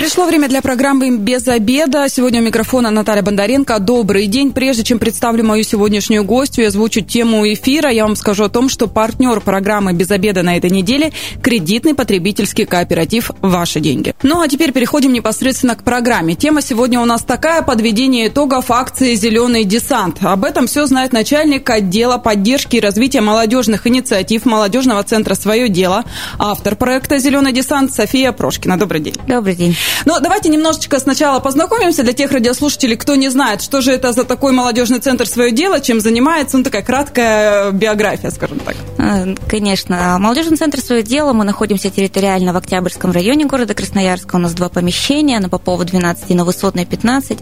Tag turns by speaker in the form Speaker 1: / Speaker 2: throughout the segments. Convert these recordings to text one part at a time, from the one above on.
Speaker 1: Пришло время для программы «Без обеда». Сегодня у микрофона Наталья Бондаренко. Добрый день. Прежде чем представлю мою сегодняшнюю гостью и озвучу тему эфира, я вам скажу о том, что партнер программы «Без обеда» на этой неделе – кредитный потребительский кооператив «Ваши деньги». Ну, а теперь переходим непосредственно к программе. Тема сегодня у нас такая – подведение итогов акции «Зеленый десант». Об этом все знает начальник отдела поддержки и развития молодежных инициатив молодежного центра «Свое дело», автор проекта «Зеленый десант» София Прошкина. Добрый день.
Speaker 2: Добрый день.
Speaker 1: Но давайте немножечко сначала познакомимся для тех радиослушателей, кто не знает, что же это за такой молодежный центр «Свое дело», чем занимается, ну, такая краткая биография, скажем так.
Speaker 2: А, конечно. Молодежный центр «Свое дело», мы находимся территориально в Октябрьском районе города Красноярска. У нас два помещения, на Попова 12 и на Высотной 15.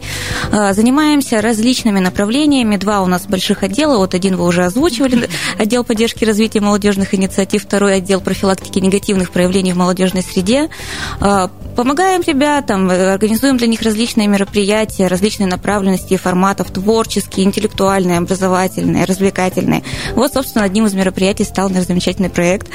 Speaker 2: А, занимаемся различными направлениями. Два у нас больших отдела. Вот один вы уже озвучивали, отдел поддержки развития молодежных инициатив, второй отдел профилактики негативных проявлений в молодежной среде. Помогаем ребятам, э, организуем для них различные мероприятия, различные направленности и форматов, творческие, интеллектуальные, образовательные, развлекательные. Вот, собственно, одним из мероприятий стал наш замечательный проект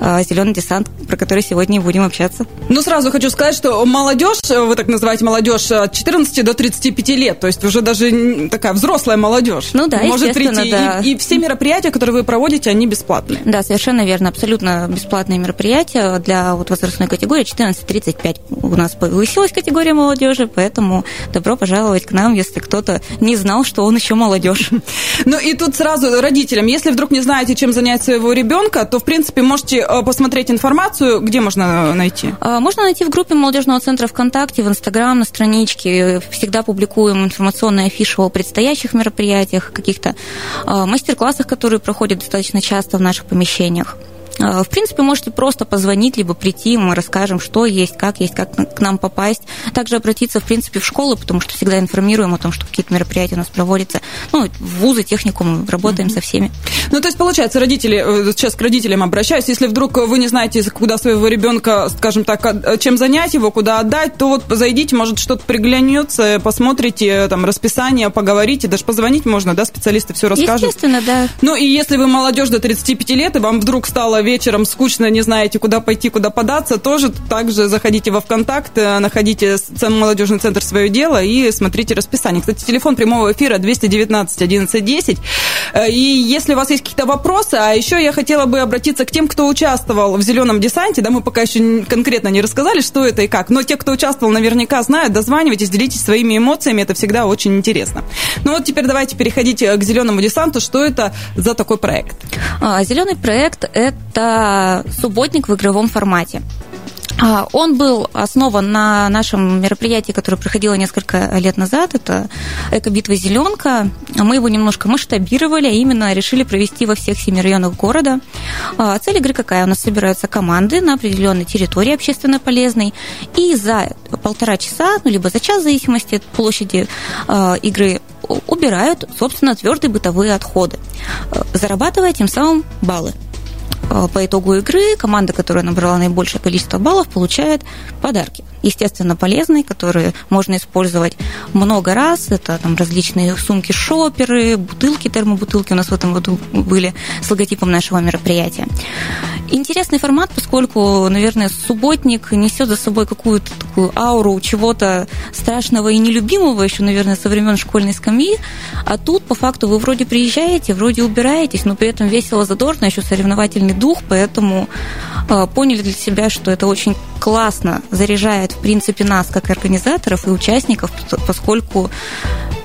Speaker 2: э, «Зеленый десант», про который сегодня и будем общаться.
Speaker 1: Ну, сразу хочу сказать, что молодежь, э, вы так называете молодежь от 14 до 35 лет, то есть уже даже такая взрослая молодежь.
Speaker 2: Ну да,
Speaker 1: Может прийти.
Speaker 2: Да.
Speaker 1: И, и все мероприятия, которые вы проводите, они бесплатные.
Speaker 2: Да, совершенно верно. Абсолютно бесплатные мероприятия для вот возрастной категории 14-35 у нас повысилась категория молодежи, поэтому добро пожаловать к нам, если кто-то не знал, что он еще молодежь.
Speaker 1: Ну и тут сразу родителям, если вдруг не знаете, чем занять своего ребенка, то, в принципе, можете э, посмотреть информацию, где можно найти?
Speaker 2: А, можно найти в группе молодежного центра ВКонтакте, в Инстаграм, на страничке. Всегда публикуем информационные афиши о предстоящих мероприятиях, каких-то а, мастер-классах, которые проходят достаточно часто в наших помещениях. А, в принципе, можете просто позвонить, либо прийти, мы расскажем, что есть, как есть, как к нам попасть. Также обратиться, в принципе, в школу, потому что всегда информируем о том, что какие-то мероприятия у нас проводятся. Ну, в вузы, техникум, работаем mm-hmm. со всеми.
Speaker 1: Ну, то есть, получается, родители, э, сейчас к родителям обращаюсь, если вдруг вы не знаете, куда своего ребенка, скажем так, чем занять его, куда отдать, то вот зайдите, может, что-то приглянется, посмотрите там расписание, поговорите, даже позвонить можно, да, специалисты все расскажут.
Speaker 2: Естественно, да.
Speaker 1: Ну, и если вы молодежь до 35 лет, и вам вдруг стало вечером скучно, не знаете, куда пойти, куда податься, тоже также заходите во ВКонтакт, э, находите молодежный центр «Свое дело» и смотрите расписание. Кстати, телефон прямого эфира 219 11 10. И если у вас есть какие-то вопросы, а еще я хотела бы обратиться к тем, кто участвовал в «Зеленом десанте», да, мы пока еще конкретно не рассказали, что это и как, но те, кто участвовал, наверняка знают, дозванивайтесь, делитесь своими эмоциями, это всегда очень интересно. Ну вот теперь давайте переходить к «Зеленому десанту», что это за такой проект?
Speaker 2: А, Зеленый проект – это субботник в игровом формате. А, он был основан на нашем мероприятии, которое проходило несколько лет назад. Это «Эко-битва зеленка». Мы его немножко масштабировали, а именно решили провести во всех семи районах города. А, цель игры какая? У нас собираются команды на определенной территории общественно полезной, и за полтора часа, ну, либо за час, в зависимости от площади игры, убирают, собственно, твердые бытовые отходы, зарабатывая тем самым баллы. Э, по итогу игры команда, которая набрала наибольшее количество баллов, получает подарки. Естественно, полезные, которые можно использовать много раз. Это там различные сумки-шоперы, бутылки, термобутылки у нас в этом году были с логотипом нашего мероприятия. Интересный формат, поскольку, наверное, субботник несет за собой какую-то такую ауру чего-то страшного и нелюбимого еще, наверное, со времен школьной скамьи. А тут, по факту, вы вроде приезжаете, вроде убираетесь, но при этом весело, задорно, еще соревновательный дух, поэтому э, поняли для себя, что это очень классно заряжает, в принципе, нас, как организаторов и участников, поскольку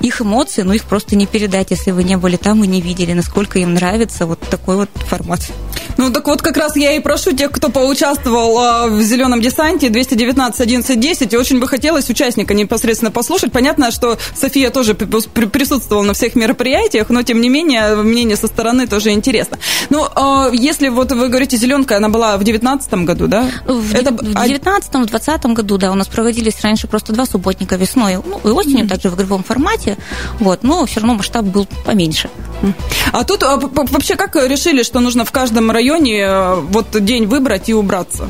Speaker 2: их эмоции, ну, их просто не передать, если вы не были там и не видели, насколько им нравится вот такой вот формат.
Speaker 1: Ну, так вот, как раз я и прошу тех, кто поучаствовал а, в «Зеленом десанте» 219 11 10, и очень бы хотелось участника непосредственно послушать. Понятно, что София тоже присутствовала на всех мероприятиях, но, тем не менее, мнение со стороны тоже интересно. Ну, а, если вот вы говорите «Зеленка», она была в 2019 году, да?
Speaker 2: В, Это... в 2019 в 2020 году, да, у нас проводились раньше просто два субботника весной, ну, и осенью, mm-hmm. также в игровом формате, вот, но все равно масштаб был поменьше.
Speaker 1: А тут а, вообще как решили, что нужно в каждом районе э, вот день выбрать и убраться?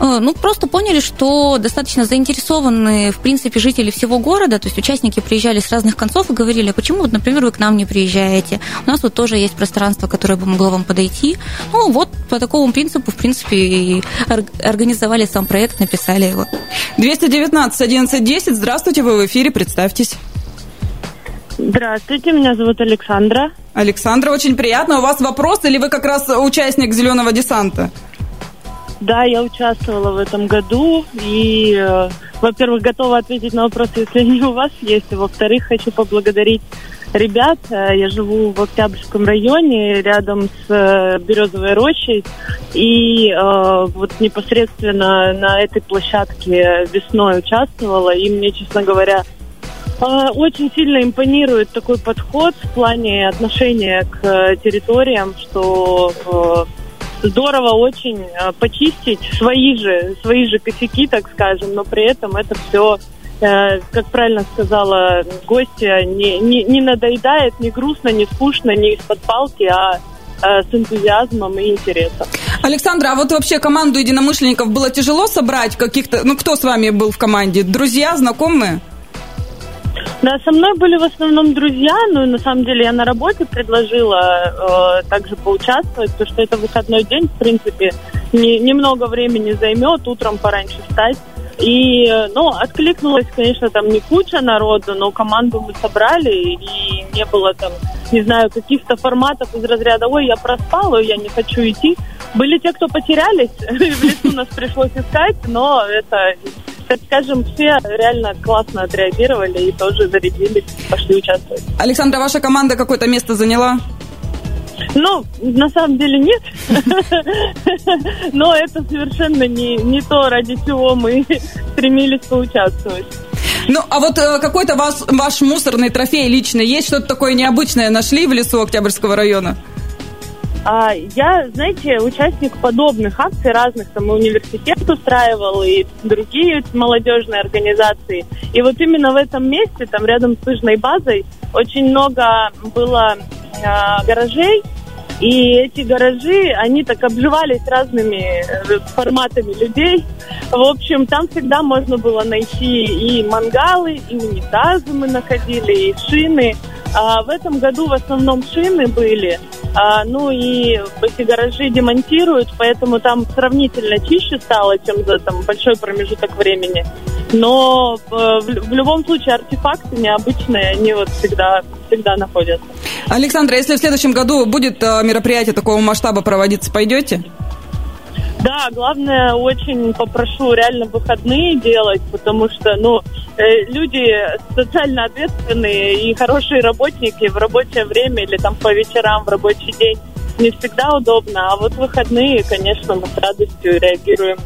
Speaker 2: Э, ну, просто поняли, что достаточно заинтересованы, в принципе, жители всего города, то есть участники приезжали с разных концов и говорили, а почему, вот, например, вы к нам не приезжаете? У нас вот тоже есть пространство, которое бы могло вам подойти. Ну, вот по такому принципу, в принципе, и организовали сам проект, написали его.
Speaker 1: 219 11 10, здравствуйте, вы в эфире, представьтесь.
Speaker 3: Здравствуйте, меня зовут Александра.
Speaker 1: Александра, очень приятно. У вас вопрос или вы как раз участник «Зеленого десанта»?
Speaker 3: Да, я участвовала в этом году и, э, во-первых, готова ответить на вопрос, если они у вас есть. Во-вторых, хочу поблагодарить ребят. Э, я живу в Октябрьском районе, рядом с э, Березовой рощей. И э, вот непосредственно на этой площадке весной участвовала. И мне, честно говоря, очень сильно импонирует такой подход в плане отношения к территориям, что здорово очень почистить свои же, свои же косяки, так скажем, но при этом это все Э, как правильно сказала гостья, не, не, не надоедает, не грустно, не скучно, не из-под палки, а э, с энтузиазмом и интересом.
Speaker 1: Александра, а вот вообще команду единомышленников было тяжело собрать каких-то... Ну, кто с вами был в команде? Друзья, знакомые?
Speaker 3: Да, со мной были в основном друзья, но на самом деле я на работе предложила э, также поучаствовать, потому что это выходной день, в принципе, не, немного времени займет, утром пораньше встать. И, ну, откликнулась, конечно, там не куча народу, но команду мы собрали, и не было там, не знаю, каких-то форматов из разряда «Ой, я проспала, я не хочу идти». Были те, кто потерялись, в лесу нас пришлось искать, но это, скажем, все реально классно отреагировали и тоже зарядились, пошли участвовать.
Speaker 1: Александра, ваша команда какое-то место заняла?
Speaker 3: Ну, на самом деле нет. Но это совершенно не, не то, ради чего мы стремились поучаствовать.
Speaker 1: Ну, а вот э, какой-то ваш, ваш мусорный трофей лично есть? Что-то такое необычное нашли в лесу Октябрьского района?
Speaker 3: А, я, знаете, участник подобных акций разных, там и университет устраивал, и другие молодежные организации. И вот именно в этом месте, там рядом с лыжной базой, очень много было гаражей, и эти гаражи, они так обживались разными э, форматами людей. В общем, там всегда можно было найти и мангалы, и унитазы мы находили, и шины. А в этом году в основном шины были. А, ну и эти гаражи демонтируют, поэтому там сравнительно чище стало, чем за там, большой промежуток времени. Но в, в любом случае артефакты необычные, они вот всегда, всегда находятся.
Speaker 1: Александра, если в следующем году будет э, мероприятие такого масштаба проводиться, пойдете?
Speaker 3: Да, главное, очень попрошу реально выходные делать, потому что, ну, э, люди социально ответственные и хорошие работники в рабочее время или там по вечерам в рабочий день не всегда удобно, а вот выходные, конечно, мы с радостью реагируем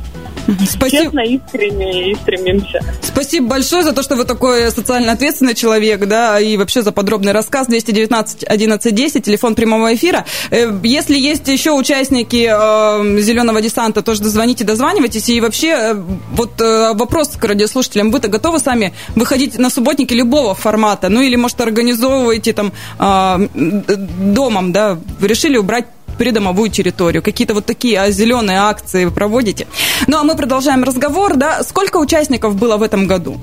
Speaker 3: Спасибо. Честно, искренне и стремимся.
Speaker 1: Спасибо большое за то, что вы такой социально ответственный человек, да, и вообще за подробный рассказ. 219 11 10, телефон прямого эфира. Э, если есть еще участники э, «Зеленого десанта», тоже дозвоните, дозванивайтесь. И вообще, э, вот э, вопрос к радиослушателям. Вы-то готовы сами выходить на субботники любого формата? Ну, или, может, организовываете там э, домом, да? Вы решили убрать придомовую территорию. Какие-то вот такие а, зеленые акции вы проводите. Ну, а мы продолжаем разговор, да. Сколько участников было в этом году?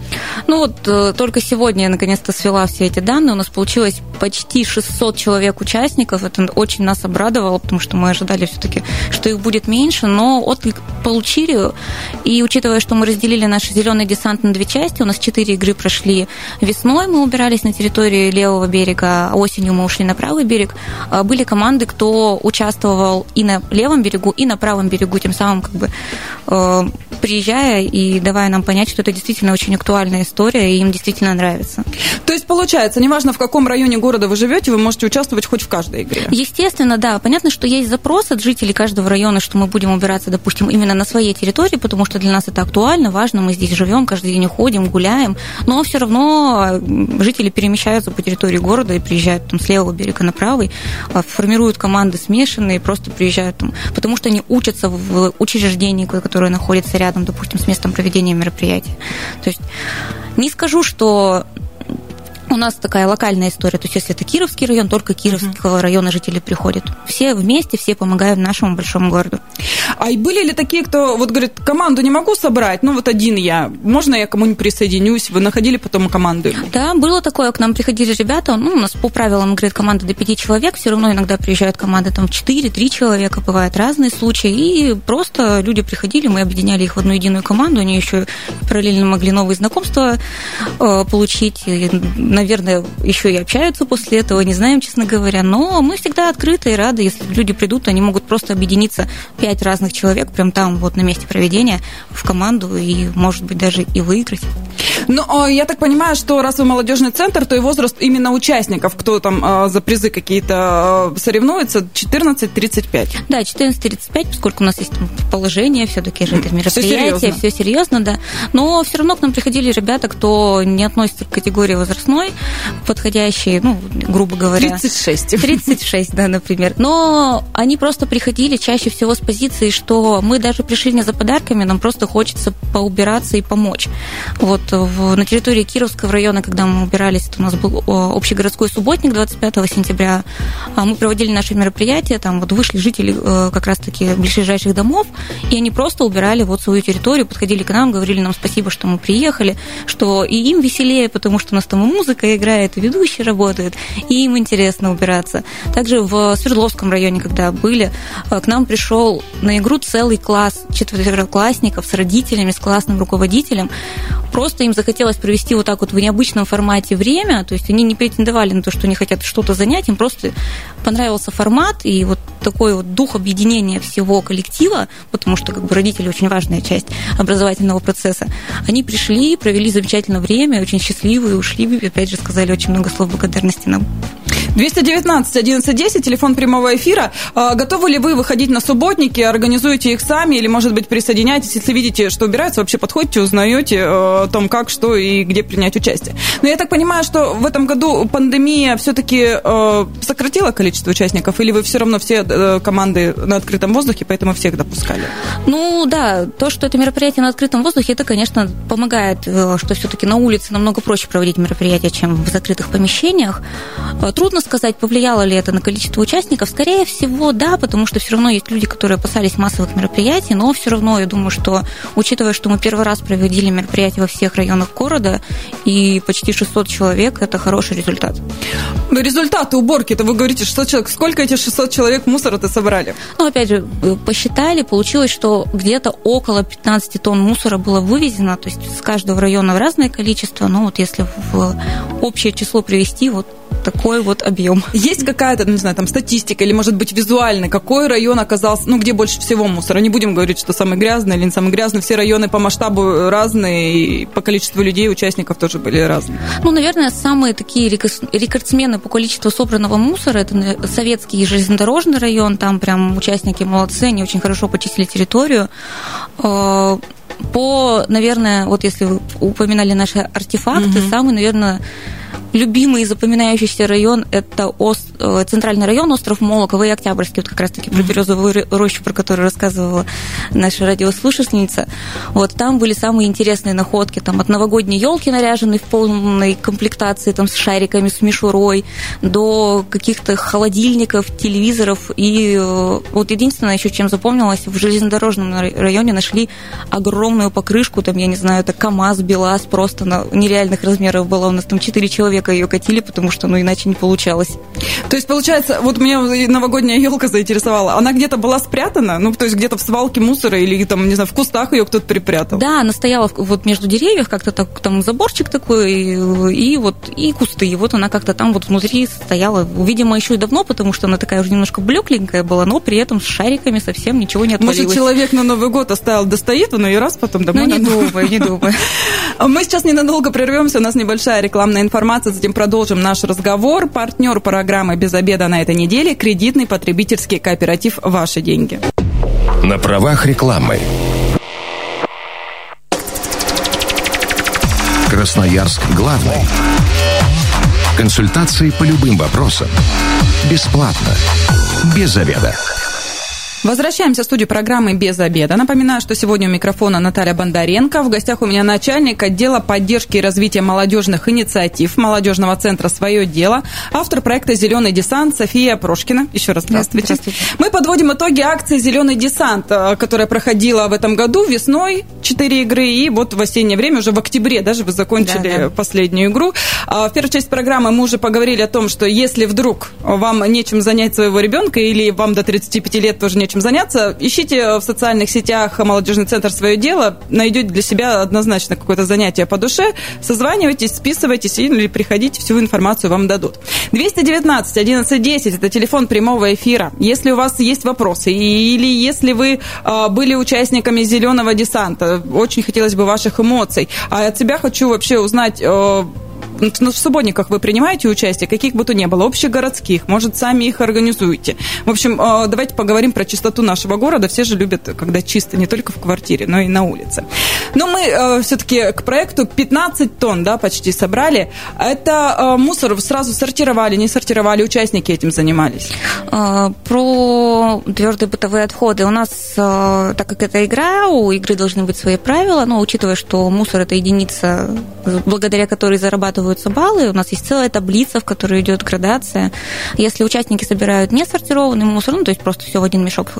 Speaker 2: Ну, вот э, только сегодня я наконец-то свела все эти данные. У нас получилось почти 600 человек участников. Это очень нас обрадовало, потому что мы ожидали все-таки, что их будет меньше, но отклик получили. И учитывая, что мы разделили наш зеленый десант на две части, у нас четыре игры прошли весной, мы убирались на территории левого берега, а осенью мы ушли на правый берег. А были команды, кто участвовал участвовал и на левом берегу, и на правом берегу, тем самым как бы э, приезжая и давая нам понять, что это действительно очень актуальная история, и им действительно нравится.
Speaker 1: То есть, получается, неважно, в каком районе города вы живете, вы можете участвовать хоть в каждой игре?
Speaker 2: Естественно, да. Понятно, что есть запрос от жителей каждого района, что мы будем убираться, допустим, именно на своей территории, потому что для нас это актуально, важно, мы здесь живем, каждый день уходим, гуляем, но все равно жители перемещаются по территории города и приезжают там с левого берега на правый, а, формируют команды смешанные, смешанные, просто приезжают там, потому что они учатся в учреждении, которое находится рядом, допустим, с местом проведения мероприятия. То есть не скажу, что У нас такая локальная история. То есть, если это Кировский район, только Кировского uh-huh. района жители приходят. Все вместе, все помогают нашему большому городу.
Speaker 1: А и были ли такие, кто вот говорит, команду не могу собрать, ну вот один я, можно я кому-нибудь присоединюсь? Вы находили потом команду?
Speaker 2: Да, было такое, к нам приходили ребята, ну, у нас по правилам, говорит, команда до пяти человек, все равно иногда приезжают команды там четыре, три человека, бывают разные случаи, и просто люди приходили, мы объединяли их в одну единую команду, они еще параллельно могли новые знакомства э, получить, наверное, еще и общаются после этого, не знаем, честно говоря, но мы всегда открыты и рады, если люди придут, они могут просто объединиться пять разных человек прям там вот на месте проведения в команду и, может быть, даже и выиграть.
Speaker 1: Ну, а я так понимаю, что раз вы молодежный центр, то и возраст именно участников, кто там а, за призы какие-то а, соревнуется, 14-35.
Speaker 2: Да, 14-35, поскольку у нас есть положение, все-таки же это мероприятие, все серьезно. все серьезно, да. Но все равно к нам приходили ребята, кто не относится к категории возрастной, подходящие, ну, грубо говоря.
Speaker 1: 36.
Speaker 2: 36, да, например. Но они просто приходили чаще всего с позиции, что мы даже пришли не за подарками, нам просто хочется поубираться и помочь. Вот в, на территории Кировского района, когда мы убирались, это у нас был общегородской субботник 25 сентября, а мы проводили наши мероприятия, там вот вышли жители э, как раз-таки ближайших домов, и они просто убирали вот свою территорию, подходили к нам, говорили нам спасибо, что мы приехали, что и им веселее, потому что у нас там и музыка играет, и ведущие работают, и им интересно убираться. Также в Свердловском районе, когда были, э, к нам пришел на игру целый класс четвероклассников с родителями, с классным руководителем. Просто им захотелось провести вот так вот в необычном формате время, то есть они не претендовали на то, что они хотят что-то занять, им просто понравился формат и вот такой вот дух объединения всего коллектива, потому что как бы родители очень важная часть образовательного процесса. Они пришли, провели замечательное время, очень счастливые, ушли, опять же сказали очень много слов благодарности нам.
Speaker 1: 219 1110, телефон прямого эфира. А, готовы ли вы выходить на субботники, организуете их сами или, может быть, присоединяйтесь, если видите, что убирается, вообще подходите, узнаете э, о том, как, что и где принять участие. Но я так понимаю, что в этом году пандемия все-таки э, сократила количество участников, или вы все равно все э, команды на открытом воздухе, поэтому всех допускали?
Speaker 2: Ну да, то, что это мероприятие на открытом воздухе, это, конечно, помогает, что все-таки на улице намного проще проводить мероприятия, чем в закрытых помещениях. Трудно сказать, повлияло ли это на количество участников. Скорее всего, да, потому что все равно есть люди, которые опасались массовых мероприятий, но все равно я думаю, что, учитывая, что мы первый раз проводили мероприятие во всех районах города, и почти 600 человек, это хороший результат.
Speaker 1: Но результаты уборки, это вы говорите 600 человек. Сколько эти 600 человек мусора-то собрали?
Speaker 2: Ну, опять же, э, посчитали, получилось, что где-то около 15 тонн мусора было вывезено, то есть с каждого района в разное количество, но вот если в общее число привести, вот такой вот объем.
Speaker 1: Есть какая-то, не знаю, там статистика или, может быть, визуально, какой район оказался, ну, где больше всего мусора? Не будем говорить, что самый грязный или не самый грязный. Все районы по масштабу разные, и по количеству людей, участников тоже были разные.
Speaker 2: Ну, наверное, самые такие рекордсмены по количеству собранного мусора, это советский железнодорожный район, там прям участники молодцы, они очень хорошо почистили территорию а, по, наверное, вот если вы упоминали наши артефакты, угу. самый, наверное, любимый и запоминающийся район – это ост... Э, центральный район, остров Молоково и Октябрьский, вот как раз-таки про березовую рощу, про которую рассказывала наша радиослушательница. Вот там были самые интересные находки, там от новогодней елки наряженной в полной комплектации, там с шариками, с мишурой, до каких-то холодильников, телевизоров. И э, вот единственное еще, чем запомнилось, в железнодорожном районе нашли огромную покрышку, там, я не знаю, это КАМАЗ, БелАЗ, просто на нереальных размеров было, у нас там четыре человека человека ее катили, потому что, ну, иначе не получалось.
Speaker 1: То есть, получается, вот меня новогодняя елка заинтересовала. Она где-то была спрятана? Ну, то есть, где-то в свалке мусора или, там, не знаю, в кустах ее кто-то припрятал?
Speaker 2: Да, она стояла вот между деревьев, как-то так, там заборчик такой, и, и вот, и кусты. И вот она как-то там вот внутри стояла. Видимо, еще и давно, потому что она такая уже немножко блекленькая была, но при этом с шариками совсем ничего не отвалилось.
Speaker 1: Может, человек на Новый год оставил, достоит, он ее раз потом домой.
Speaker 2: Ну, не думаю, не думаю.
Speaker 1: Мы сейчас ненадолго прервемся, у нас небольшая рекламная информация, затем продолжим наш разговор. Партнер программы «Без обеда» на этой неделе – кредитный потребительский кооператив «Ваши деньги».
Speaker 4: На правах рекламы. Красноярск главный. Консультации по любым вопросам. Бесплатно. Без обеда.
Speaker 1: Возвращаемся в студию программы «Без обеда». Напоминаю, что сегодня у микрофона Наталья Бондаренко. В гостях у меня начальник отдела поддержки и развития молодежных инициатив молодежного центра «Свое дело», автор проекта «Зеленый десант» София Прошкина. Еще раз здравствуйте. здравствуйте. Мы подводим итоги акции «Зеленый десант», э, которая проходила в этом году весной, 4 игры, и вот в осеннее время, уже в октябре даже вы закончили да, да. последнюю игру. А, в первой части программы мы уже поговорили о том, что если вдруг вам нечем занять своего ребенка или вам до 35 лет тоже нечем заняться, ищите в социальных сетях молодежный центр свое дело, найдете для себя однозначно какое-то занятие по душе, созванивайтесь, списывайтесь или приходите, всю информацию вам дадут. 219 1110 это телефон прямого эфира. Если у вас есть вопросы или если вы а, были участниками зеленого десанта, очень хотелось бы ваших эмоций. А от себя хочу вообще узнать, ну, в субботниках вы принимаете участие, каких бы то ни было, общегородских, может, сами их организуете. В общем, э, давайте поговорим про чистоту нашего города. Все же любят, когда чисто не только в квартире, но и на улице. Но мы э, все-таки к проекту 15 тонн, да, почти собрали. Это э, мусор сразу сортировали, не сортировали, участники этим занимались?
Speaker 2: Про твердые бытовые отходы. У нас, так как это игра, у игры должны быть свои правила, но учитывая, что мусор – это единица, благодаря которой зарабатывают складываются баллы. У нас есть целая таблица, в которой идет градация. Если участники собирают не сортированный мусор, ну, то есть просто все в один мешок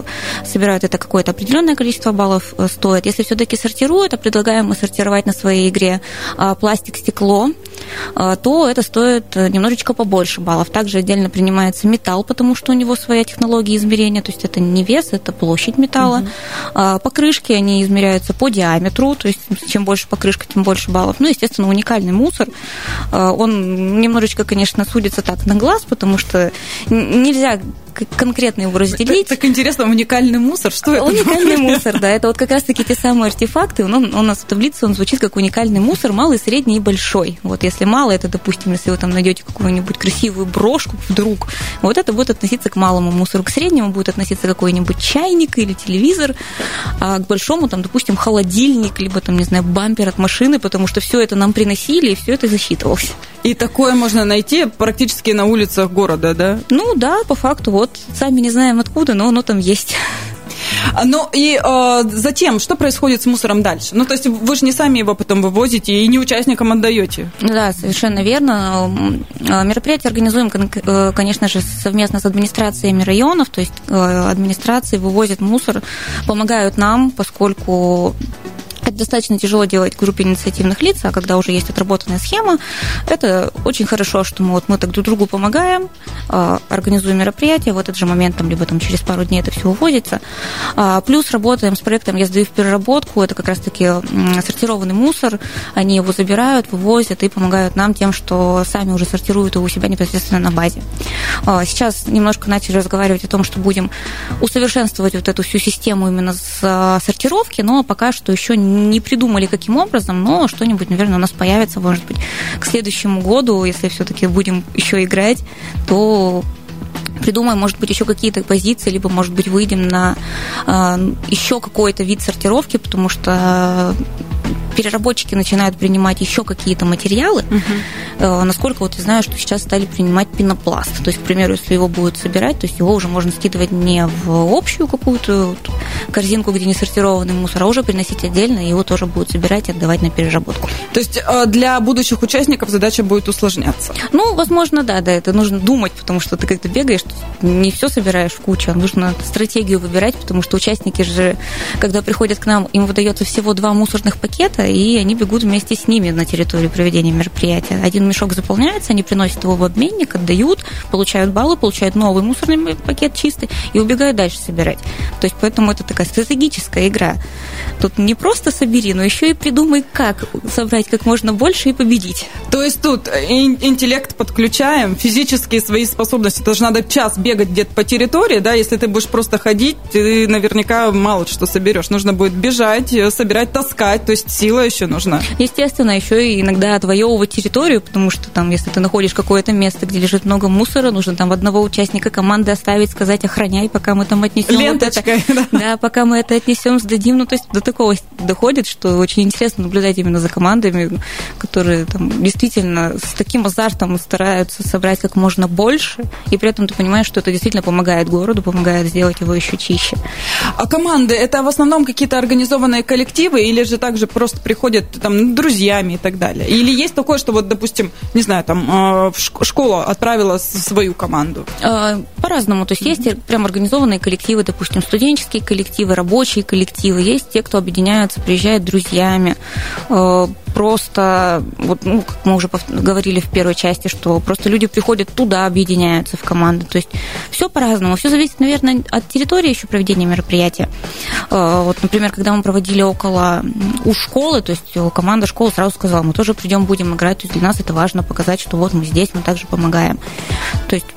Speaker 2: собирают, это какое-то определенное количество баллов э, стоит. Если все-таки сортируют, а предлагаем мы сортировать на своей игре а, пластик, стекло, а, то это стоит э, немножечко побольше баллов. Также отдельно принимается металл, потому что у него своя технология измерения, то есть это не вес, это площадь металла. Угу. Покрышки, они измеряются по диаметру, то есть чем больше покрышка, тем больше баллов. Ну, естественно, уникальный мусор, он немножечко, конечно, судится так на глаз, потому что нельзя конкретно его разделить.
Speaker 1: Так, так интересно, уникальный мусор, что это?
Speaker 2: Уникальный мусор, да, это вот как раз-таки те самые артефакты, он, он у нас в таблице, он звучит как уникальный мусор, малый, средний и большой. Вот если малый, это, допустим, если вы там найдете какую-нибудь красивую брошку вдруг, вот это будет относиться к малому мусору, к среднему будет относиться какой-нибудь чайник или телевизор, а к большому, там, допустим, холодильник, либо там, не знаю, бампер от машины, потому что все это нам приносили, и все это засчитывалось.
Speaker 1: И такое можно найти практически на улицах города, да?
Speaker 2: Ну да, по факту, вот сами не знаем откуда, но оно там есть.
Speaker 1: Ну и э, затем, что происходит с мусором дальше? Ну, то есть вы же не сами его потом вывозите и не участникам отдаете.
Speaker 2: Да, совершенно верно. Мероприятие организуем, э, конечно же, совместно с администрациями районов, то есть э, администрации вывозят мусор, помогают нам, поскольку это достаточно тяжело делать в группе инициативных лиц, а когда уже есть отработанная схема, это очень хорошо, что мы, вот, мы так друг другу помогаем, а, организуем мероприятия, в этот же момент, там, либо там, через пару дней это все увозится. А, плюс работаем с проектом «Я сдаю в переработку», это как раз-таки сортированный мусор, они его забирают, вывозят и помогают нам тем, что сами уже сортируют его у себя непосредственно на базе. А, сейчас немножко начали разговаривать о том, что будем усовершенствовать вот эту всю систему именно с сортировки, но пока что еще не не придумали, каким образом, но что-нибудь, наверное, у нас появится, может быть, к следующему году, если все-таки будем еще играть, то придумаем, может быть, еще какие-то позиции, либо, может быть, выйдем на э, еще какой-то вид сортировки, потому что переработчики начинают принимать еще какие-то материалы. Угу. Насколько вот я знаю, что сейчас стали принимать пенопласт. То есть, к примеру, если его будут собирать, то есть его уже можно скидывать не в общую какую-то корзинку, где не сортированный мусор, а уже приносить отдельно, и его тоже будут собирать и отдавать на переработку.
Speaker 1: То есть э, для будущих участников задача будет усложняться?
Speaker 2: Ну, возможно, да, да, это нужно думать, потому что ты как-то бегаешь, не все собираешь в кучу, а нужно стратегию выбирать, потому что участники же, когда приходят к нам, им выдается всего два мусорных пакета, и они бегут вместе с ними на территорию проведения мероприятия. Один мешок заполняется, они приносят его в обменник, отдают, получают баллы, получают новый мусорный пакет чистый и убегают дальше собирать. То есть поэтому это такая стратегическая игра. Тут не просто собери, но еще и придумай, как собрать как можно больше и победить.
Speaker 1: То есть тут интеллект подключаем, физические свои способности. Это же надо час бегать где-то по территории, да, если ты будешь просто ходить, ты наверняка мало что соберешь. Нужно будет бежать, собирать, таскать, то есть сил сила еще нужна.
Speaker 2: Естественно, еще и иногда отвоевывать территорию, потому что там, если ты находишь какое-то место, где лежит много мусора, нужно там одного участника команды оставить, сказать, охраняй, пока мы там отнесем
Speaker 1: Ленточкой,
Speaker 2: вот это. Да. да, пока мы это отнесем, сдадим. Ну, то есть до такого доходит, что очень интересно наблюдать именно за командами, которые там действительно с таким азартом стараются собрать как можно больше, и при этом ты понимаешь, что это действительно помогает городу, помогает сделать его еще чище.
Speaker 1: А команды это в основном какие-то организованные коллективы или же также просто приходят там друзьями и так далее? Или есть такое, что вот, допустим, не знаю, там э, школа отправила свою команду?
Speaker 2: А, по-разному. То есть есть прям организованные коллективы, допустим, студенческие коллективы, рабочие коллективы. Есть те, кто объединяются, приезжают друзьями. Э, просто, вот, ну, как мы уже говорили в первой части, что просто люди приходят туда, объединяются в команды. То есть все по-разному. Все зависит, наверное, от территории еще проведения мероприятия. Э, вот, например, когда мы проводили около у школы, то есть команда школы сразу сказала, мы тоже придем, будем играть. То есть для нас это важно показать, что вот мы здесь, мы также помогаем. То есть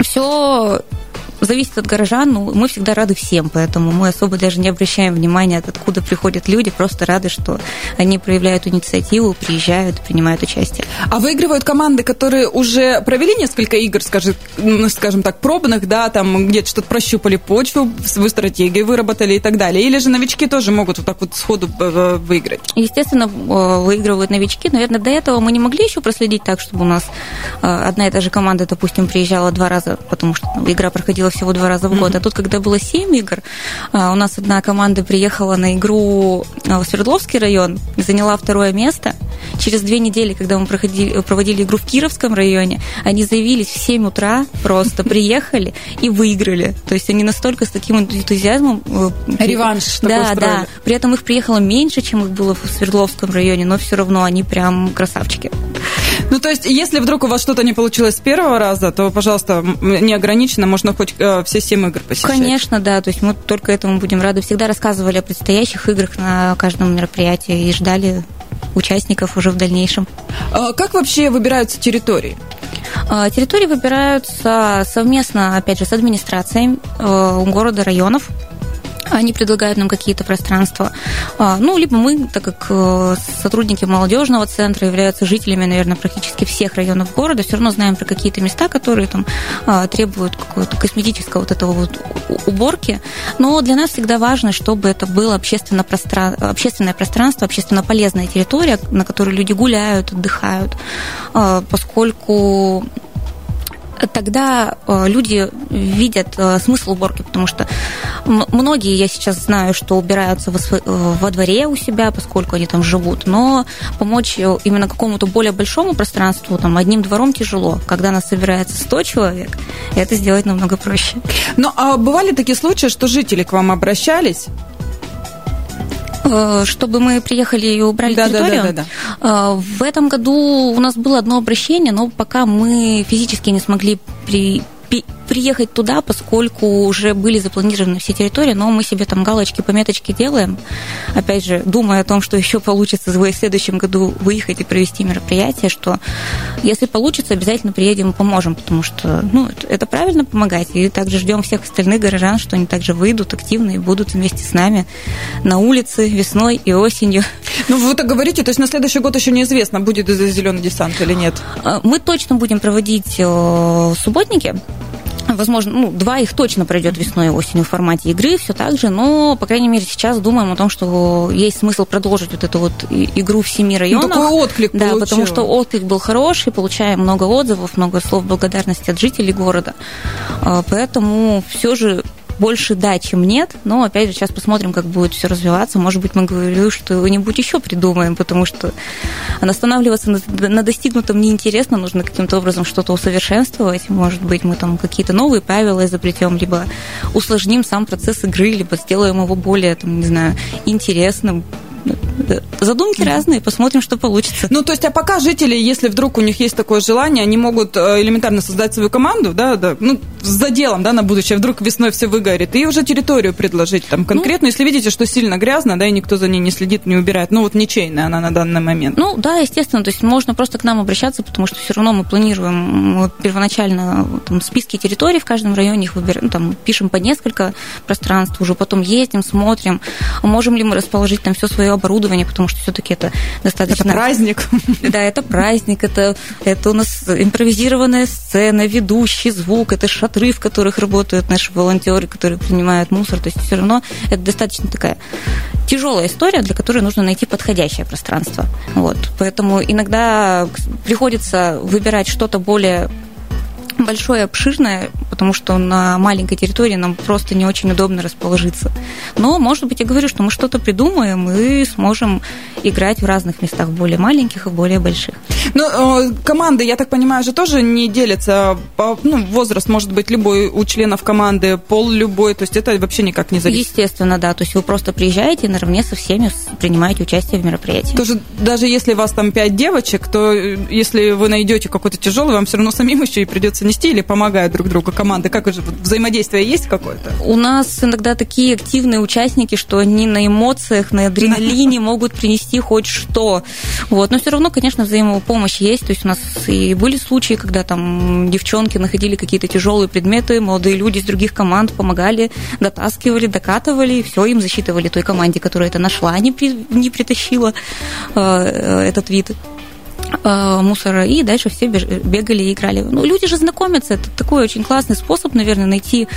Speaker 2: все зависит от горожан, но мы всегда рады всем, поэтому мы особо даже не обращаем внимания, откуда приходят люди, просто рады, что они проявляют инициативу, приезжают, принимают участие.
Speaker 1: А выигрывают команды, которые уже провели несколько игр, скажем, скажем так, пробных, да, там где-то что-то прощупали почву, свою стратегию выработали и так далее, или же новички тоже могут вот так вот сходу э, выиграть?
Speaker 2: Естественно, э, выигрывают новички. Наверное, до этого мы не могли еще проследить так, чтобы у нас э, одна и та же команда, допустим, приезжала два раза, потому что игра проходила всего два раза в год. А тут, когда было семь игр, а, у нас одна команда приехала на игру а, в Свердловский район, заняла второе место. Через две недели, когда мы проходили, проводили игру в Кировском районе, они заявились в 7 утра, просто приехали и выиграли. То есть они настолько с таким энтузиазмом... Э,
Speaker 1: Реванш
Speaker 2: Да, да. При этом их приехало меньше, чем их было в Свердловском районе, но все равно они прям красавчики.
Speaker 1: Ну, то есть, если вдруг у вас что-то не получилось с первого раза, то, пожалуйста, неограниченно, можно хоть э, все семь игр посещать.
Speaker 2: Конечно, да, то есть мы только этому будем рады. Всегда рассказывали о предстоящих играх на каждом мероприятии и ждали участников уже в дальнейшем.
Speaker 1: А как вообще выбираются территории?
Speaker 2: А, территории выбираются совместно, опять же, с администрацией э, города, районов. Они предлагают нам какие-то пространства. А, ну, либо мы, так как э, сотрудники молодежного центра являются жителями, наверное, практически всех районов города, все равно знаем про какие-то места, которые там а, требуют какого-то косметического вот этого вот уборки. Но для нас всегда важно, чтобы это было общественно простран... общественное пространство, общественно полезная территория, на которой люди гуляют, отдыхают, а, поскольку тогда э, люди видят э, смысл уборки, потому что многие, я сейчас знаю, что убираются э, во дворе у себя, поскольку они там живут, но помочь именно какому-то более большому пространству, там, одним двором тяжело. Когда нас собирается 100 человек, это сделать намного проще.
Speaker 1: Ну, а бывали такие случаи, что жители к вам обращались
Speaker 2: чтобы мы приехали и убрали да, территорию. Да, да, да, да. В этом году у нас было одно обращение, но пока мы физически не смогли при, приехать туда, поскольку уже были запланированы все территории, но мы себе там галочки, пометочки делаем. Опять же, думая о том, что еще получится в следующем году выехать и провести мероприятие, что если получится, обязательно приедем и поможем, потому что ну, это правильно помогать. И также ждем всех остальных горожан, что они также выйдут активно и будут вместе с нами на улице весной и осенью.
Speaker 1: Ну, вы так говорите, то есть на следующий год еще неизвестно, будет зеленый десант или нет?
Speaker 2: А, мы точно будем проводить э, субботники возможно, ну, два их точно пройдет весной и осенью в формате игры, все так же, но, по крайней мере, сейчас думаем о том, что есть смысл продолжить вот эту вот игру в семи районах. Ну,
Speaker 1: такой отклик
Speaker 2: Да,
Speaker 1: получил.
Speaker 2: потому что отклик был хороший, получаем много отзывов, много слов благодарности от жителей города. А, поэтому все же больше да, чем нет. Но опять же, сейчас посмотрим, как будет все развиваться. Может быть, мы говорим, что-нибудь еще придумаем, потому что останавливаться на, достигнутом неинтересно, нужно каким-то образом что-то усовершенствовать. Может быть, мы там какие-то новые правила изобретем, либо усложним сам процесс игры, либо сделаем его более, там, не знаю, интересным, задумки разные, посмотрим, что получится.
Speaker 1: Ну, то есть, а пока жители, если вдруг у них есть такое желание, они могут э, элементарно создать свою команду, да, да, ну, за делом, да, на будущее, вдруг весной все выгорит, и уже территорию предложить там конкретно, ну, если видите, что сильно грязно, да, и никто за ней не следит, не убирает, ну, вот ничейная она на данный момент.
Speaker 2: Ну, да, естественно, то есть можно просто к нам обращаться, потому что все равно мы планируем вот, первоначально там, списки территорий в каждом районе, их выбираем, ну, там, пишем по несколько пространств, уже потом ездим, смотрим, можем ли мы расположить там все свое оборудование, потому что все-таки это достаточно...
Speaker 1: Это праздник.
Speaker 2: Да, это праздник, это, это у нас импровизированная сцена, ведущий звук, это шатры, в которых работают наши волонтеры, которые принимают мусор. То есть все равно это достаточно такая тяжелая история, для которой нужно найти подходящее пространство. Вот. Поэтому иногда приходится выбирать что-то более большое, обширное, потому что на маленькой территории нам просто не очень удобно расположиться. Но, может быть, я говорю, что мы что-то придумаем и сможем играть в разных местах, более маленьких и более больших.
Speaker 1: Ну, э, команды, я так понимаю, же тоже не делятся. Ну, возраст может быть любой у членов команды, пол любой, то есть это вообще никак не зависит.
Speaker 2: Естественно, да. То есть вы просто приезжаете и наравне со всеми принимаете участие в мероприятии.
Speaker 1: Тоже, даже если у вас там пять девочек, то э, если вы найдете какой-то тяжелый, вам все равно самим еще и придется нести или помогают друг другу команды? Как же взаимодействие есть какое-то?
Speaker 2: У нас иногда такие активные участники, что они на эмоциях, на адреналине могут принести хоть что. Вот. Но все равно, конечно, взаимопомощь есть. То есть у нас и были случаи, когда там девчонки находили какие-то тяжелые предметы, молодые люди из других команд помогали, дотаскивали, докатывали, и все, им засчитывали той команде, которая это нашла, не, при, не притащила э, э этот вид. Э, мусора, и дальше все бегали и играли. Ну, люди же знакомятся, это такой очень классный способ, наверное, найти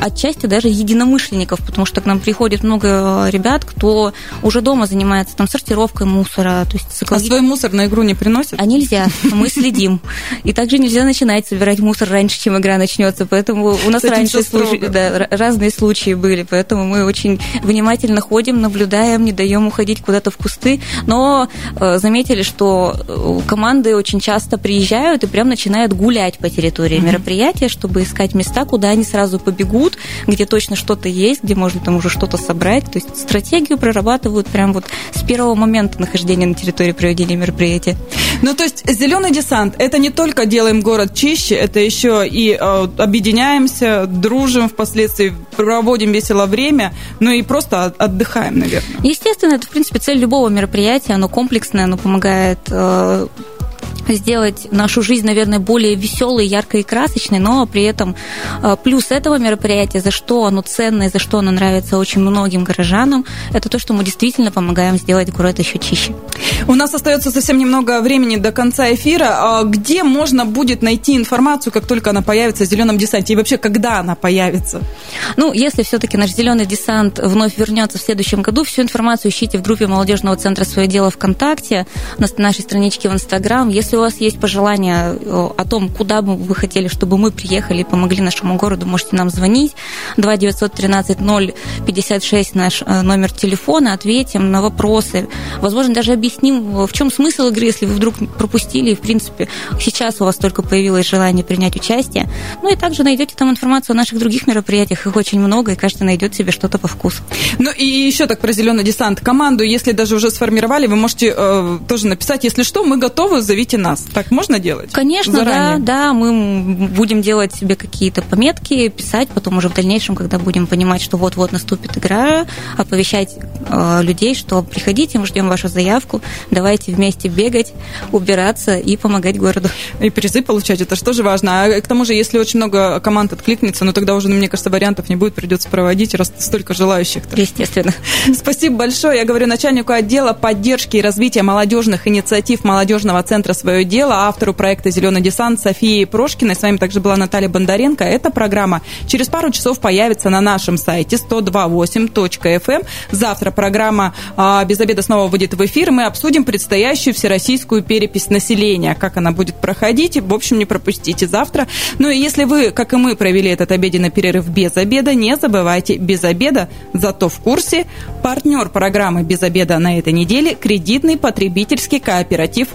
Speaker 2: отчасти даже единомышленников, потому что к нам приходит много ребят, кто уже дома занимается там сортировкой мусора. То есть
Speaker 1: экологи... А свой мусор на игру не приносят?
Speaker 2: А нельзя, мы следим. И также нельзя начинать собирать мусор раньше, чем игра начнется, поэтому у нас раньше случаи, да, разные случаи были, поэтому мы очень внимательно ходим, наблюдаем, не даем уходить куда-то в кусты, но э, заметили, что команды очень часто приезжают и прям начинают гулять по территории мероприятия, чтобы искать места, куда они сразу побегут, где точно что-то есть, где можно там уже что-то собрать. То есть стратегию прорабатывают прям вот с первого момента нахождения на территории проведения мероприятия.
Speaker 1: Ну, то есть зеленый десант это не только делаем город чище, это еще и э, объединяемся, дружим впоследствии, проводим весело время, ну и просто отдыхаем, наверное.
Speaker 2: Естественно, это, в принципе, цель любого мероприятия, оно комплексное, оно помогает э, сделать нашу жизнь, наверное, более веселой, яркой и красочной, но при этом э, плюс этого мероприятия, за что оно ценное, за что оно нравится очень многим горожанам, это то, что мы действительно помогаем сделать город еще чище.
Speaker 1: У нас остается совсем немного времени до конца эфира. А где можно будет найти информацию, как только она появится в зеленом десанте? И вообще, когда она появится?
Speaker 2: Ну, если все-таки наш зеленый десант вновь вернется в следующем году, всю информацию ищите в группе молодежного центра «Свое дело» ВКонтакте, на нашей страничке в Инстаграм. Если у вас есть пожелания э, о том, куда бы вы хотели, чтобы мы приехали и помогли нашему городу, можете нам звонить. 2 913 056 наш э, номер телефона, ответим на вопросы. Возможно, даже объясним, в чем смысл игры, если вы вдруг пропустили. В принципе, сейчас у вас только появилось желание принять участие. Ну и также найдете там информацию о наших других мероприятиях. Их очень много, и каждый найдет себе что-то по вкусу.
Speaker 1: Ну и еще так про зеленый десант. Команду, если даже уже сформировали, вы можете э, тоже написать, если что, мы готовы, зовите нас. Так можно делать?
Speaker 2: Конечно, Заранее? да, да. Мы будем делать себе какие-то пометки, писать, потом уже в дальнейшем, когда будем понимать, что вот-вот наступит игра, оповещать э, людей, что приходите, мы ждем вашу заявку, давайте вместе бегать, убираться и помогать городу.
Speaker 1: И призы получать, это что же важно. А к тому же, если очень много команд откликнется, ну тогда уже, ну, мне кажется, вариантов не будет, придется проводить, раз столько желающих. -то.
Speaker 2: Естественно.
Speaker 1: Спасибо большое. Я говорю начальнику отдела поддержки и развития молодежных инициатив молодежного центра «Свое дело» автору проекта «Зеленый десант» Софии Прошкиной. С вами также была Наталья Бондаренко. Эта программа через пару часов появится на нашем сайте 128.fm. Эм. Завтра программа а, «Без обеда» снова выйдет в эфир. Мы обсудим предстоящую всероссийскую перепись населения. Как она будет проходить. В общем, не пропустите завтра. Ну и если вы, как и мы, провели этот обеденный перерыв без обеда, не забывайте без обеда, зато в курсе. Партнер программы «Без обеда» на этой неделе – кредитный потребительский кооператив